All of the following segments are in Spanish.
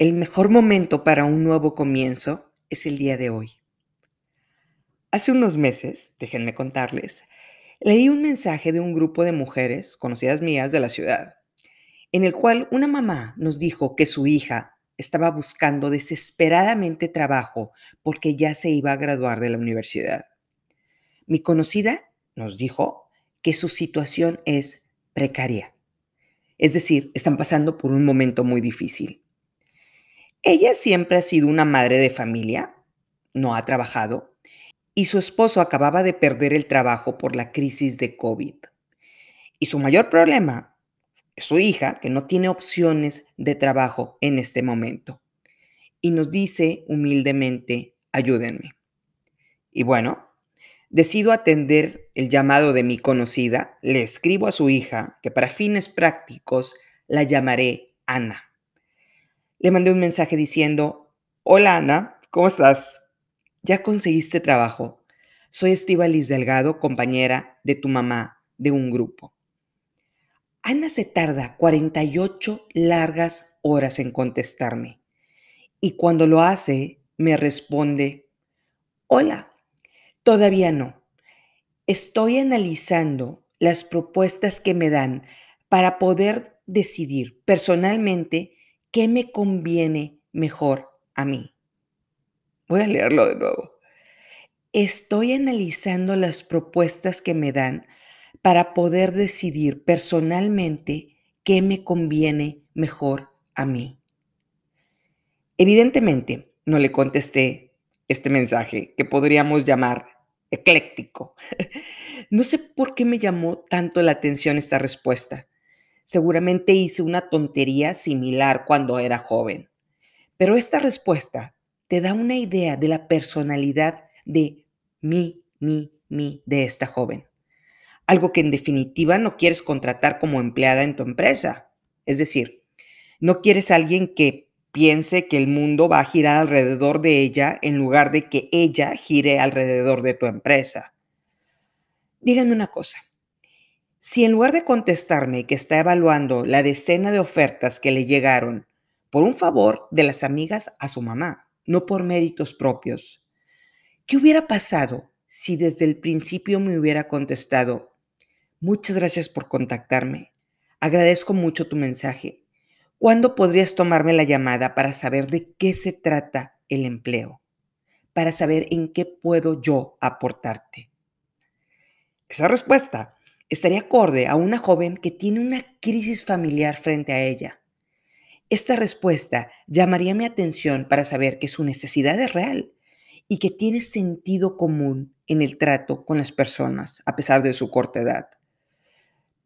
El mejor momento para un nuevo comienzo es el día de hoy. Hace unos meses, déjenme contarles, leí un mensaje de un grupo de mujeres conocidas mías de la ciudad, en el cual una mamá nos dijo que su hija estaba buscando desesperadamente trabajo porque ya se iba a graduar de la universidad. Mi conocida nos dijo que su situación es precaria, es decir, están pasando por un momento muy difícil. Ella siempre ha sido una madre de familia, no ha trabajado, y su esposo acababa de perder el trabajo por la crisis de COVID. Y su mayor problema es su hija, que no tiene opciones de trabajo en este momento. Y nos dice humildemente, ayúdenme. Y bueno, decido atender el llamado de mi conocida, le escribo a su hija, que para fines prácticos la llamaré Ana le mandé un mensaje diciendo, hola Ana, ¿cómo estás? ¿Ya conseguiste trabajo? Soy Estivalis Delgado, compañera de tu mamá de un grupo. Ana se tarda 48 largas horas en contestarme y cuando lo hace me responde, hola, todavía no. Estoy analizando las propuestas que me dan para poder decidir personalmente ¿qué me conviene mejor a mí? Voy a leerlo de nuevo. Estoy analizando las propuestas que me dan para poder decidir personalmente qué me conviene mejor a mí. Evidentemente, no le contesté este mensaje que podríamos llamar ecléctico. No sé por qué me llamó tanto la atención esta respuesta. Seguramente hice una tontería similar cuando era joven. Pero esta respuesta te da una idea de la personalidad de mí, mí, mí de esta joven. Algo que en definitiva no quieres contratar como empleada en tu empresa. Es decir, no quieres a alguien que piense que el mundo va a girar alrededor de ella en lugar de que ella gire alrededor de tu empresa. Díganme una cosa. Si en lugar de contestarme que está evaluando la decena de ofertas que le llegaron por un favor de las amigas a su mamá, no por méritos propios, ¿qué hubiera pasado si desde el principio me hubiera contestado, muchas gracias por contactarme, agradezco mucho tu mensaje, ¿cuándo podrías tomarme la llamada para saber de qué se trata el empleo? Para saber en qué puedo yo aportarte. Esa respuesta estaría acorde a una joven que tiene una crisis familiar frente a ella. Esta respuesta llamaría mi atención para saber que su necesidad es real y que tiene sentido común en el trato con las personas a pesar de su corta edad.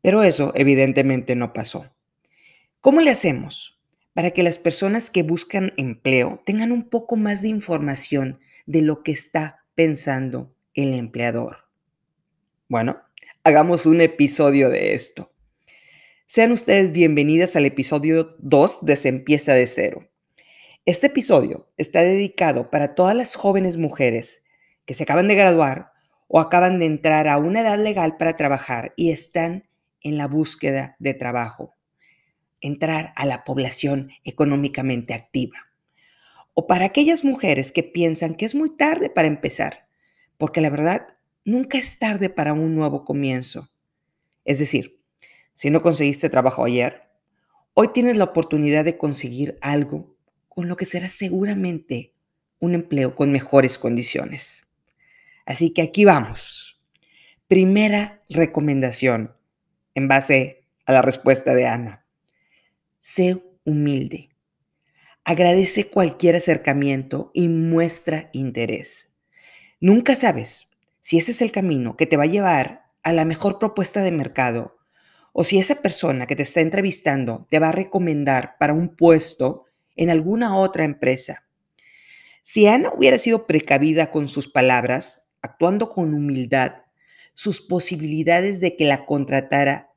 Pero eso evidentemente no pasó. ¿Cómo le hacemos para que las personas que buscan empleo tengan un poco más de información de lo que está pensando el empleador? Bueno, hagamos un episodio de esto. Sean ustedes bienvenidas al episodio 2 de Se empieza de cero. Este episodio está dedicado para todas las jóvenes mujeres que se acaban de graduar o acaban de entrar a una edad legal para trabajar y están en la búsqueda de trabajo. Entrar a la población económicamente activa. O para aquellas mujeres que piensan que es muy tarde para empezar, porque la verdad nunca es tarde para un nuevo comienzo. Es decir, si no conseguiste trabajo ayer, hoy tienes la oportunidad de conseguir algo con lo que será seguramente un empleo con mejores condiciones. Así que aquí vamos. Primera recomendación en base a la respuesta de Ana. Sé humilde. Agradece cualquier acercamiento y muestra interés. Nunca sabes si ese es el camino que te va a llevar a la mejor propuesta de mercado, o si esa persona que te está entrevistando te va a recomendar para un puesto en alguna otra empresa. Si Ana hubiera sido precavida con sus palabras, actuando con humildad, sus posibilidades de que la contratara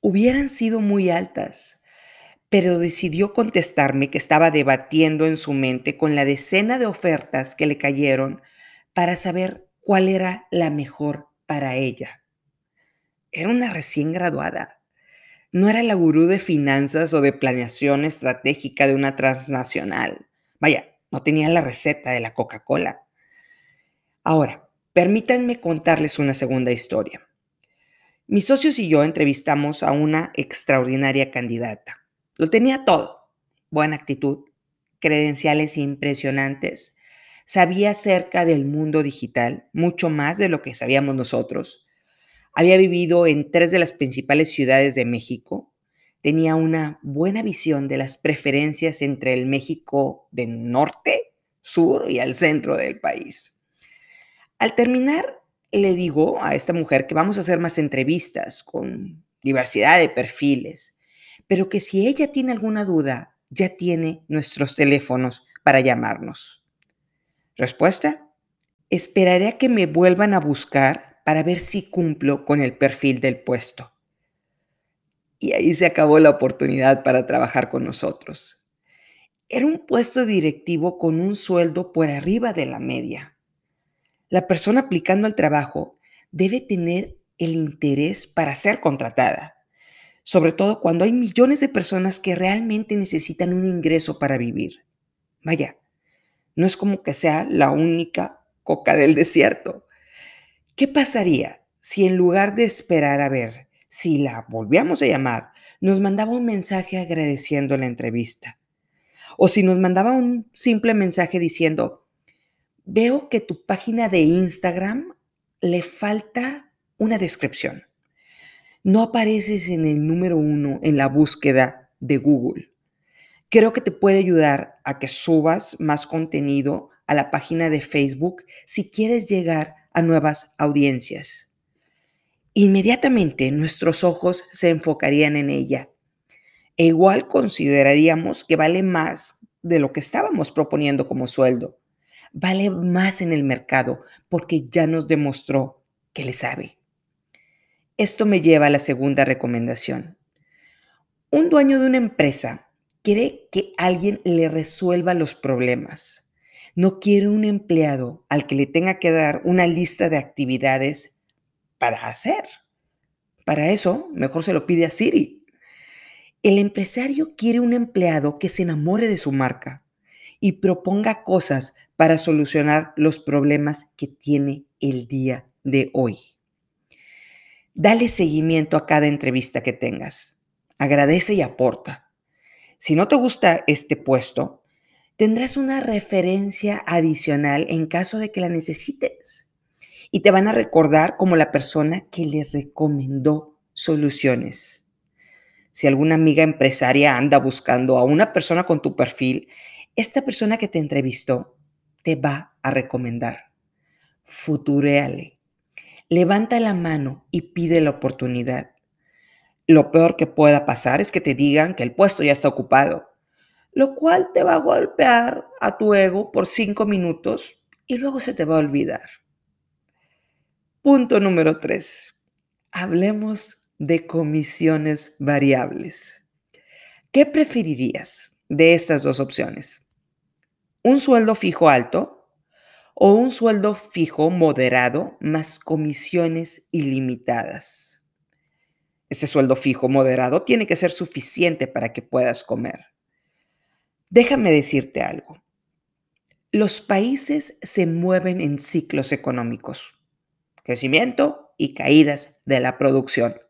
hubieran sido muy altas, pero decidió contestarme que estaba debatiendo en su mente con la decena de ofertas que le cayeron para saber cuál era la mejor para ella. Era una recién graduada. No era la gurú de finanzas o de planeación estratégica de una transnacional. Vaya, no tenía la receta de la Coca-Cola. Ahora, permítanme contarles una segunda historia. Mis socios y yo entrevistamos a una extraordinaria candidata. Lo tenía todo. Buena actitud, credenciales impresionantes, sabía acerca del mundo digital, mucho más de lo que sabíamos nosotros. Había vivido en tres de las principales ciudades de México. Tenía una buena visión de las preferencias entre el México del norte, sur y al centro del país. Al terminar, le digo a esta mujer que vamos a hacer más entrevistas con diversidad de perfiles, pero que si ella tiene alguna duda, ya tiene nuestros teléfonos para llamarnos. Respuesta, esperaré a que me vuelvan a buscar para ver si cumplo con el perfil del puesto. Y ahí se acabó la oportunidad para trabajar con nosotros. Era un puesto directivo con un sueldo por arriba de la media. La persona aplicando al trabajo debe tener el interés para ser contratada, sobre todo cuando hay millones de personas que realmente necesitan un ingreso para vivir. Vaya, no es como que sea la única coca del desierto. ¿Qué pasaría si en lugar de esperar a ver si la volvíamos a llamar, nos mandaba un mensaje agradeciendo la entrevista? O si nos mandaba un simple mensaje diciendo, veo que tu página de Instagram le falta una descripción. No apareces en el número uno en la búsqueda de Google creo que te puede ayudar a que subas más contenido a la página de Facebook si quieres llegar a nuevas audiencias. Inmediatamente nuestros ojos se enfocarían en ella. E igual consideraríamos que vale más de lo que estábamos proponiendo como sueldo. Vale más en el mercado porque ya nos demostró que le sabe. Esto me lleva a la segunda recomendación. Un dueño de una empresa quiere que alguien le resuelva los problemas. No quiere un empleado al que le tenga que dar una lista de actividades para hacer. Para eso, mejor se lo pide a Siri. El empresario quiere un empleado que se enamore de su marca y proponga cosas para solucionar los problemas que tiene el día de hoy. Dale seguimiento a cada entrevista que tengas. Agradece y aporta. Si no te gusta este puesto, tendrás una referencia adicional en caso de que la necesites. Y te van a recordar como la persona que le recomendó soluciones. Si alguna amiga empresaria anda buscando a una persona con tu perfil, esta persona que te entrevistó te va a recomendar. Futureale. Levanta la mano y pide la oportunidad. Lo peor que pueda pasar es que te digan que el puesto ya está ocupado, lo cual te va a golpear a tu ego por cinco minutos y luego se te va a olvidar. Punto número tres. Hablemos de comisiones variables. ¿Qué preferirías de estas dos opciones? ¿Un sueldo fijo alto o un sueldo fijo moderado más comisiones ilimitadas? Este sueldo fijo moderado tiene que ser suficiente para que puedas comer. Déjame decirte algo. Los países se mueven en ciclos económicos, crecimiento y caídas de la producción.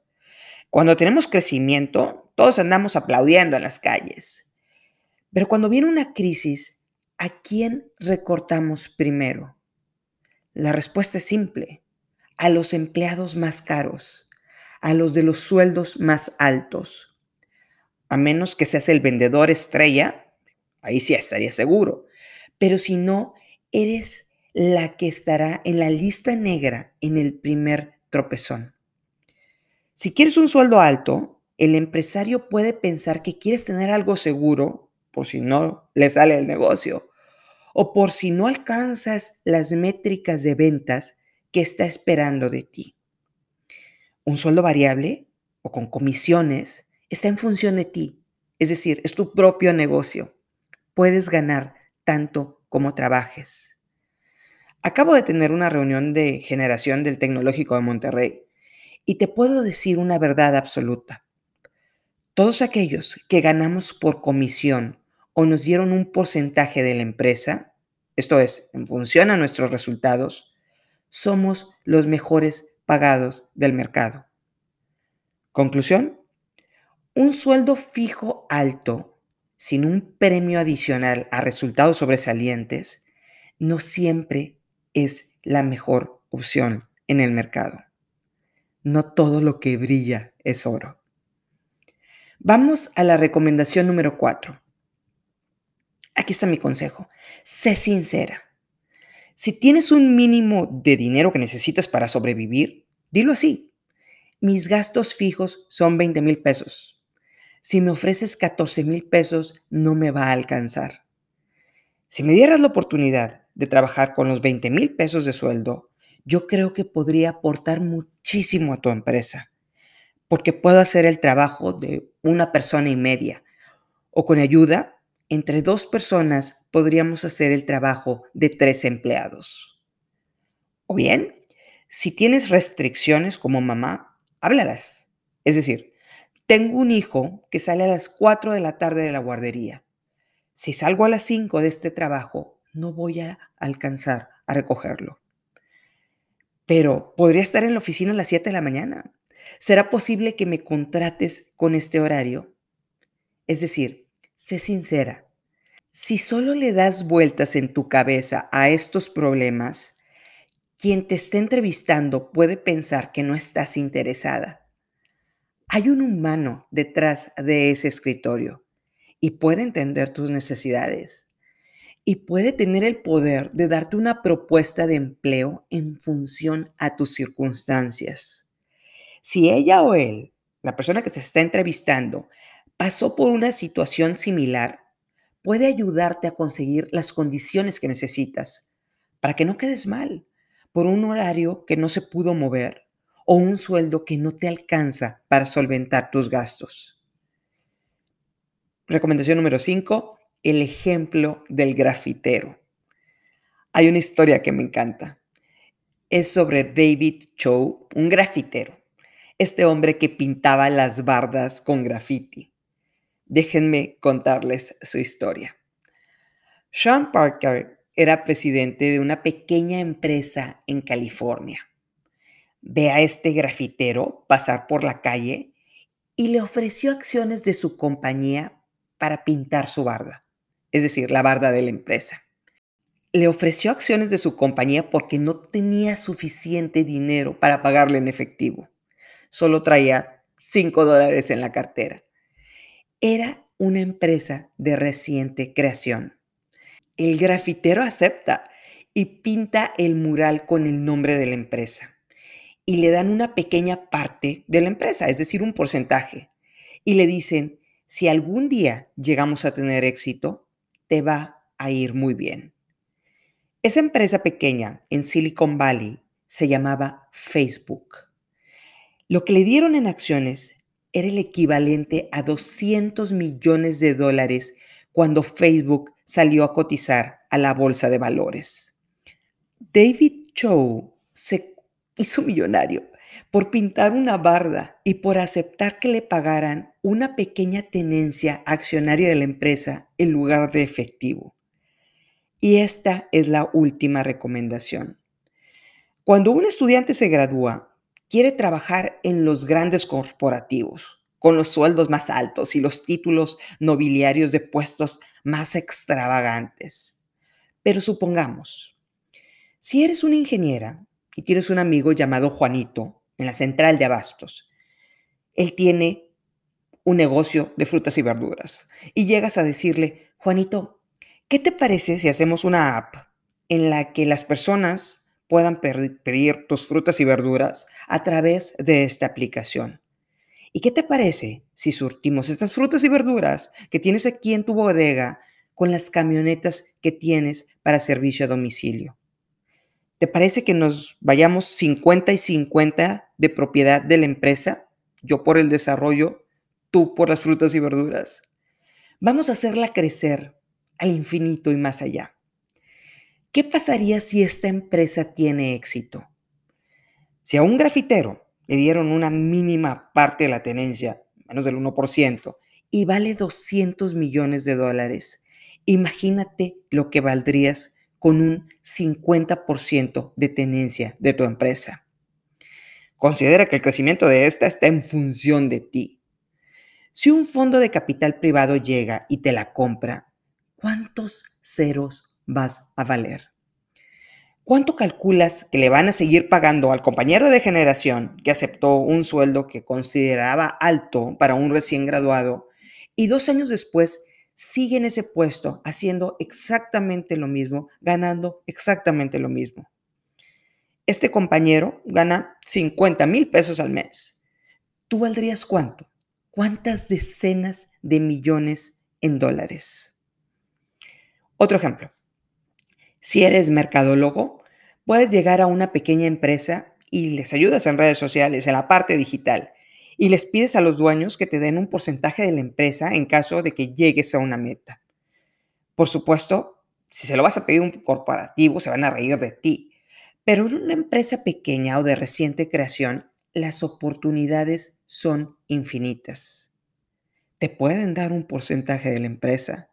Cuando tenemos crecimiento, todos andamos aplaudiendo en las calles. Pero cuando viene una crisis, ¿a quién recortamos primero? La respuesta es simple, a los empleados más caros a los de los sueldos más altos. A menos que seas el vendedor estrella, ahí sí estaría seguro. Pero si no, eres la que estará en la lista negra en el primer tropezón. Si quieres un sueldo alto, el empresario puede pensar que quieres tener algo seguro por si no le sale el negocio o por si no alcanzas las métricas de ventas que está esperando de ti un sueldo variable o con comisiones está en función de ti. Es decir, es tu propio negocio. Puedes ganar tanto como trabajes. Acabo de tener una reunión de generación del Tecnológico de Monterrey y te puedo decir una verdad absoluta. Todos aquellos que ganamos por comisión o nos dieron un porcentaje de la empresa, esto es, en función a nuestros resultados, somos los mejores pagados del mercado. Conclusión, un sueldo fijo alto sin un premio adicional a resultados sobresalientes no siempre es la mejor opción en el mercado. No todo lo que brilla es oro. Vamos a la recomendación número 4. Aquí está mi consejo. Sé sincera. Si tienes un mínimo de dinero que necesitas para sobrevivir, dilo así. Mis gastos fijos son 20 mil pesos. Si me ofreces 14 mil pesos, no me va a alcanzar. Si me dieras la oportunidad de trabajar con los 20 mil pesos de sueldo, yo creo que podría aportar muchísimo a tu empresa, porque puedo hacer el trabajo de una persona y media, o con ayuda, entre dos personas podríamos hacer el trabajo de tres empleados. O bien, si tienes restricciones como mamá, háblalas. Es decir, tengo un hijo que sale a las 4 de la tarde de la guardería. Si salgo a las 5 de este trabajo, no voy a alcanzar a recogerlo. Pero podría estar en la oficina a las 7 de la mañana. ¿Será posible que me contrates con este horario? Es decir, sé sincera. Si solo le das vueltas en tu cabeza a estos problemas, quien te esté entrevistando puede pensar que no estás interesada. Hay un humano detrás de ese escritorio y puede entender tus necesidades y puede tener el poder de darte una propuesta de empleo en función a tus circunstancias. Si ella o él, la persona que te está entrevistando, pasó por una situación similar, puede ayudarte a conseguir las condiciones que necesitas para que no quedes mal por un horario que no se pudo mover o un sueldo que no te alcanza para solventar tus gastos. Recomendación número 5, el ejemplo del grafitero. Hay una historia que me encanta. Es sobre David Chow, un grafitero. Este hombre que pintaba las bardas con graffiti. Déjenme contarles su historia. Sean Parker era presidente de una pequeña empresa en California ve a este grafitero pasar por la calle y le ofreció acciones de su compañía para pintar su barda, es decir, la barda de la empresa. Le ofreció acciones de su compañía porque no tenía suficiente dinero para pagarle en efectivo. Solo traía 5 dólares en la cartera. Era una empresa de reciente creación. El grafitero acepta y pinta el mural con el nombre de la empresa y le dan una pequeña parte de la empresa, es decir, un porcentaje. Y le dicen, si algún día llegamos a tener éxito, te va a ir muy bien. Esa empresa pequeña en Silicon Valley se llamaba Facebook. Lo que le dieron en acciones era el equivalente a 200 millones de dólares cuando Facebook salió a cotizar a la bolsa de valores. David Chow se hizo millonario por pintar una barda y por aceptar que le pagaran una pequeña tenencia accionaria de la empresa en lugar de efectivo. Y esta es la última recomendación. Cuando un estudiante se gradúa, quiere trabajar en los grandes corporativos, con los sueldos más altos y los títulos nobiliarios de puestos más extravagantes. Pero supongamos, si eres una ingeniera y tienes un amigo llamado Juanito en la central de abastos. Él tiene un negocio de frutas y verduras y llegas a decirle, Juanito, ¿qué te parece si hacemos una app en la que las personas puedan pedir tus frutas y verduras a través de esta aplicación? ¿Y qué te parece si surtimos estas frutas y verduras que tienes aquí en tu bodega con las camionetas que tienes para servicio a domicilio? ¿Te parece que nos vayamos 50 y 50 de propiedad de la empresa? Yo por el desarrollo, tú por las frutas y verduras. Vamos a hacerla crecer al infinito y más allá. ¿Qué pasaría si esta empresa tiene éxito? Si a un grafitero le dieron una mínima parte de la tenencia, menos del 1%, y vale 200 millones de dólares. Imagínate lo que valdrías con un 50% de tenencia de tu empresa. Considera que el crecimiento de esta está en función de ti. Si un fondo de capital privado llega y te la compra, ¿cuántos ceros vas a valer? ¿Cuánto calculas que le van a seguir pagando al compañero de generación que aceptó un sueldo que consideraba alto para un recién graduado y dos años después sigue en ese puesto haciendo exactamente lo mismo, ganando exactamente lo mismo? Este compañero gana 50 mil pesos al mes. ¿Tú valdrías cuánto? ¿Cuántas decenas de millones en dólares? Otro ejemplo. Si eres mercadólogo, puedes llegar a una pequeña empresa y les ayudas en redes sociales, en la parte digital, y les pides a los dueños que te den un porcentaje de la empresa en caso de que llegues a una meta. Por supuesto, si se lo vas a pedir a un corporativo, se van a reír de ti. Pero en una empresa pequeña o de reciente creación, las oportunidades son infinitas. Te pueden dar un porcentaje de la empresa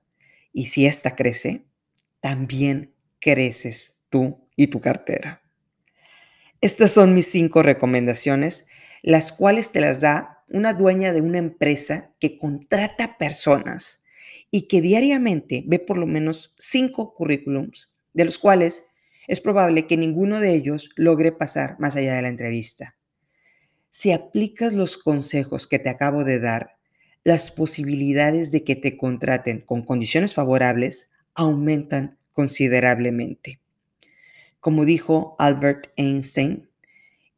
y si ésta crece, también creces tú y tu cartera. Estas son mis cinco recomendaciones, las cuales te las da una dueña de una empresa que contrata personas y que diariamente ve por lo menos cinco currículums, de los cuales es probable que ninguno de ellos logre pasar más allá de la entrevista. Si aplicas los consejos que te acabo de dar, las posibilidades de que te contraten con condiciones favorables aumentan considerablemente. Como dijo Albert Einstein,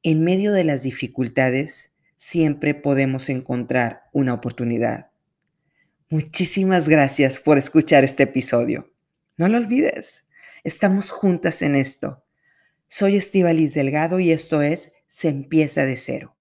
en medio de las dificultades siempre podemos encontrar una oportunidad. Muchísimas gracias por escuchar este episodio. No lo olvides, estamos juntas en esto. Soy Estivalis Delgado y esto es Se empieza de cero.